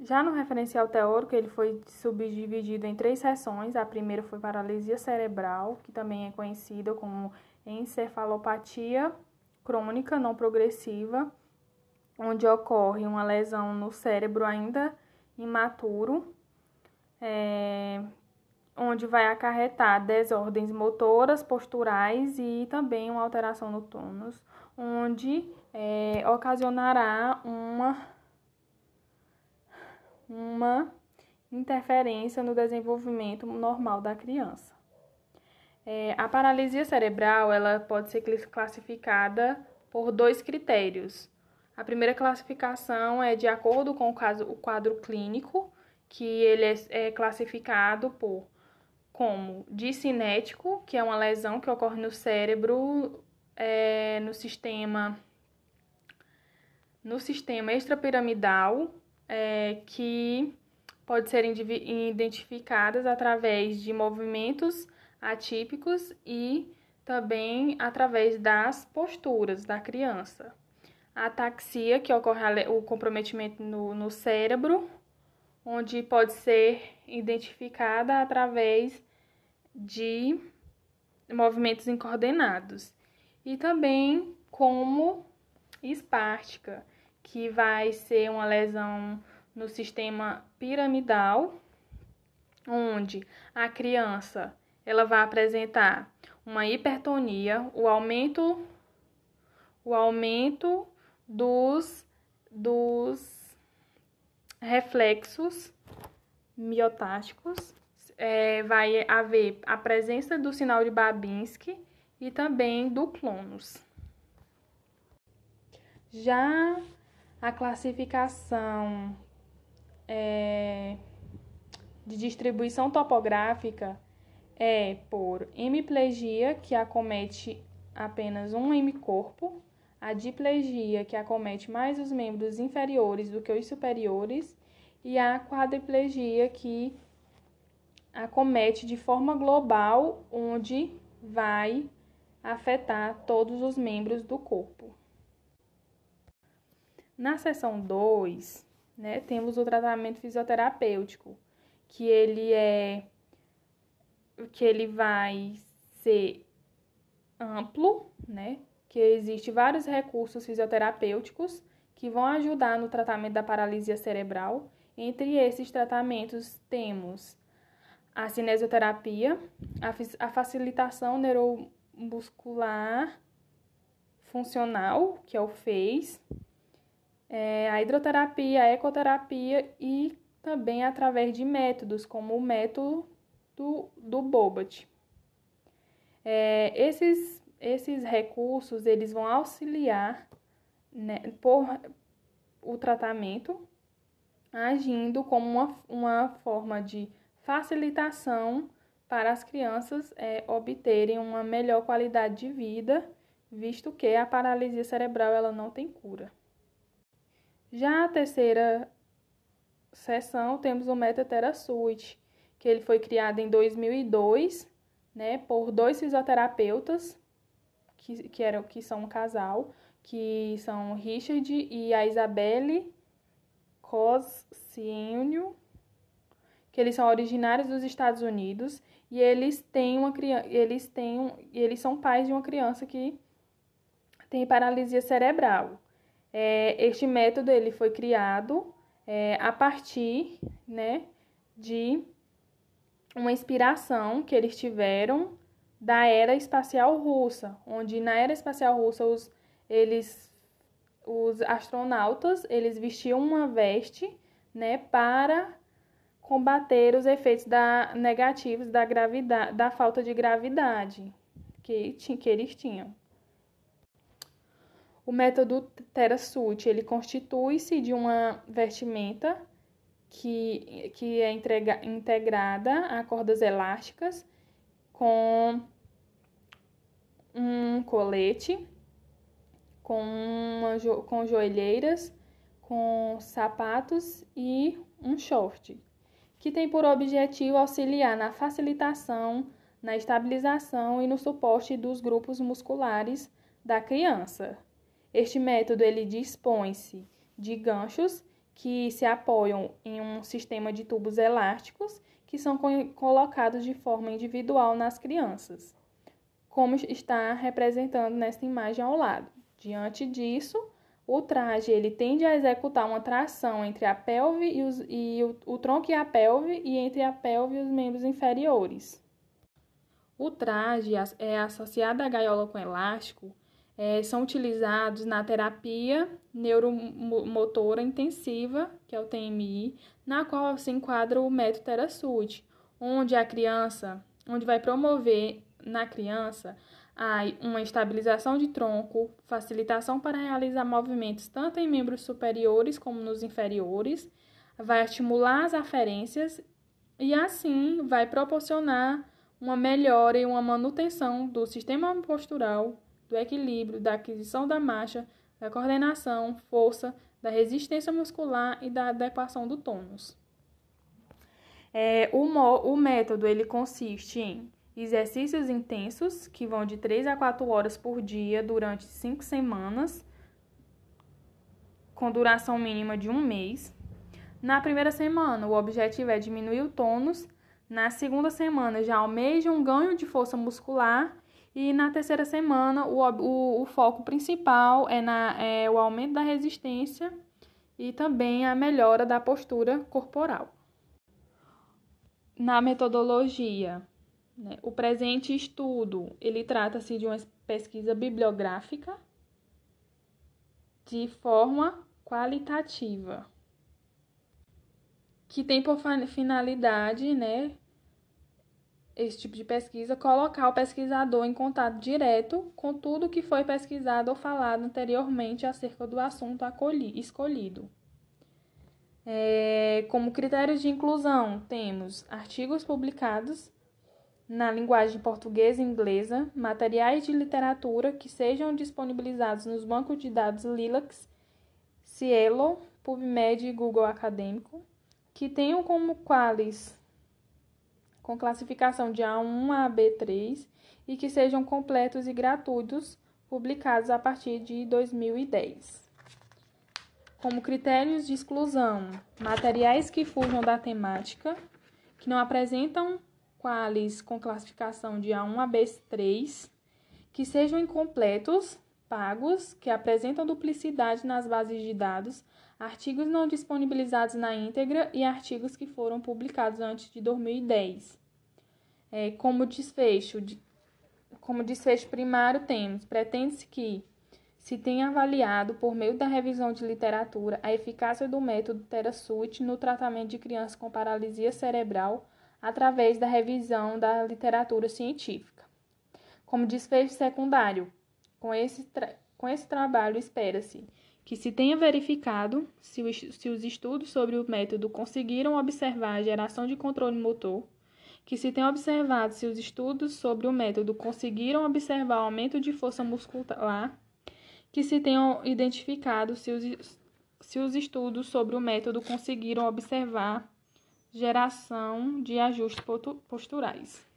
Já no referencial teórico, ele foi subdividido em três seções. A primeira foi paralisia cerebral, que também é conhecida como encefalopatia crônica não progressiva, onde ocorre uma lesão no cérebro ainda imaturo, é, onde vai acarretar desordens motoras, posturais e também uma alteração no tônus, onde é, ocasionará uma, uma interferência no desenvolvimento normal da criança. É, a paralisia cerebral ela pode ser classificada por dois critérios. A primeira classificação é de acordo com o, caso, o quadro clínico, que ele é, é classificado por como discinético, que é uma lesão que ocorre no cérebro, é, no sistema no sistema extrapiramidal, é, que pode ser identificadas através de movimentos atípicos e também através das posturas da criança. A ataxia, que ocorre o comprometimento no, no cérebro, onde pode ser identificada através de movimentos incoordenados. E também como espástica, que vai ser uma lesão no sistema piramidal, onde a criança ela vai apresentar uma hipertonia, o aumento o aumento dos dos reflexos miotáticos, é, vai haver a presença do sinal de Babinski e também do clonus. Já a classificação é, de distribuição topográfica é por hemiplegia, que acomete apenas um hemicorpo, a diplegia, que acomete mais os membros inferiores do que os superiores, e a quadriplegia, que acomete de forma global, onde vai afetar todos os membros do corpo. Na seção 2, né, temos o tratamento fisioterapêutico, que ele é que ele vai ser amplo, né? Que existe vários recursos fisioterapêuticos que vão ajudar no tratamento da paralisia cerebral. Entre esses tratamentos temos a cinesioterapia, a, a facilitação neuromuscular funcional, que é o FACE, é, a hidroterapia, a ecoterapia e também através de métodos como o método do, do Bobat. É, esses, esses recursos eles vão auxiliar né, por o tratamento, agindo como uma, uma forma de facilitação para as crianças é, obterem uma melhor qualidade de vida, visto que a paralisia cerebral ela não tem cura. Já a terceira sessão temos o Metatera Suite, que ele foi criado em 2002, né, por dois fisioterapeutas que, que, eram, que são um casal, que são Richard e a Isabelle Coscienio, que eles são originários dos Estados Unidos e eles têm uma criança, eles têm, eles são pais de uma criança que tem paralisia cerebral. É, este método ele foi criado é, a partir né, de uma inspiração que eles tiveram da era espacial russa, onde na era espacial russa os, eles, os astronautas eles vestiam uma veste né, para combater os efeitos da, negativos da gravidade, da falta de gravidade que, que eles tinham. O método TeraSuit, ele constitui-se de uma vestimenta que, que é entrega, integrada a cordas elásticas com um colete, com, uma, com joelheiras, com sapatos e um short, que tem por objetivo auxiliar na facilitação, na estabilização e no suporte dos grupos musculares da criança. Este método ele dispõe-se de ganchos que se apoiam em um sistema de tubos elásticos que são colocados de forma individual nas crianças, como está representando nesta imagem ao lado. Diante disso, o traje ele tende a executar uma tração entre a pelve e, os, e o, o tronco e a pelve e entre a pelve e os membros inferiores. O traje é associado à gaiola com elástico, é, são utilizados na terapia neuromotora intensiva, que é o TMI, na qual se enquadra o método Terasud, onde a criança, onde vai promover na criança uma estabilização de tronco, facilitação para realizar movimentos tanto em membros superiores como nos inferiores, vai estimular as aferências e assim vai proporcionar uma melhora e uma manutenção do sistema postural, do equilíbrio, da aquisição da marcha, da coordenação, força, da resistência muscular e da adequação do tônus. É, o, o método ele consiste em exercícios intensos, que vão de 3 a 4 horas por dia durante 5 semanas, com duração mínima de um mês. Na primeira semana, o objetivo é diminuir o tônus. Na segunda semana, já almeja um ganho de força muscular. E na terceira semana, o, o, o foco principal é, na, é o aumento da resistência e também a melhora da postura corporal. Na metodologia, né? O presente estudo, ele trata-se de uma pesquisa bibliográfica de forma qualitativa, que tem por finalidade, né, esse tipo de pesquisa, colocar o pesquisador em contato direto com tudo que foi pesquisado ou falado anteriormente acerca do assunto escolhido. É, como critérios de inclusão, temos artigos publicados na linguagem portuguesa e inglesa, materiais de literatura que sejam disponibilizados nos bancos de dados Lilacs, Cielo, PubMed e Google Acadêmico, que tenham como qualis com classificação de A1 a B3 e que sejam completos e gratuitos, publicados a partir de 2010. Como critérios de exclusão, materiais que fujam da temática, que não apresentam quales com classificação de A1 a B3, que sejam incompletos, pagos, que apresentam duplicidade nas bases de dados, artigos não disponibilizados na íntegra e artigos que foram publicados antes de 2010. É, como desfecho, de, como desfecho primário temos, pretende-se que se tenha avaliado, por meio da revisão de literatura, a eficácia do método TeraSuite no tratamento de crianças com paralisia cerebral através da revisão da literatura científica. Como desfecho secundário, com esse, com esse trabalho espera-se que se tenha verificado se, os estudos sobre o método conseguiram observar a geração de controle motor, que se tenha observado se os estudos sobre o método conseguiram observar o aumento de força muscular, que se tenham identificado se os, se os estudos sobre o método conseguiram observar geração de ajustes posturais.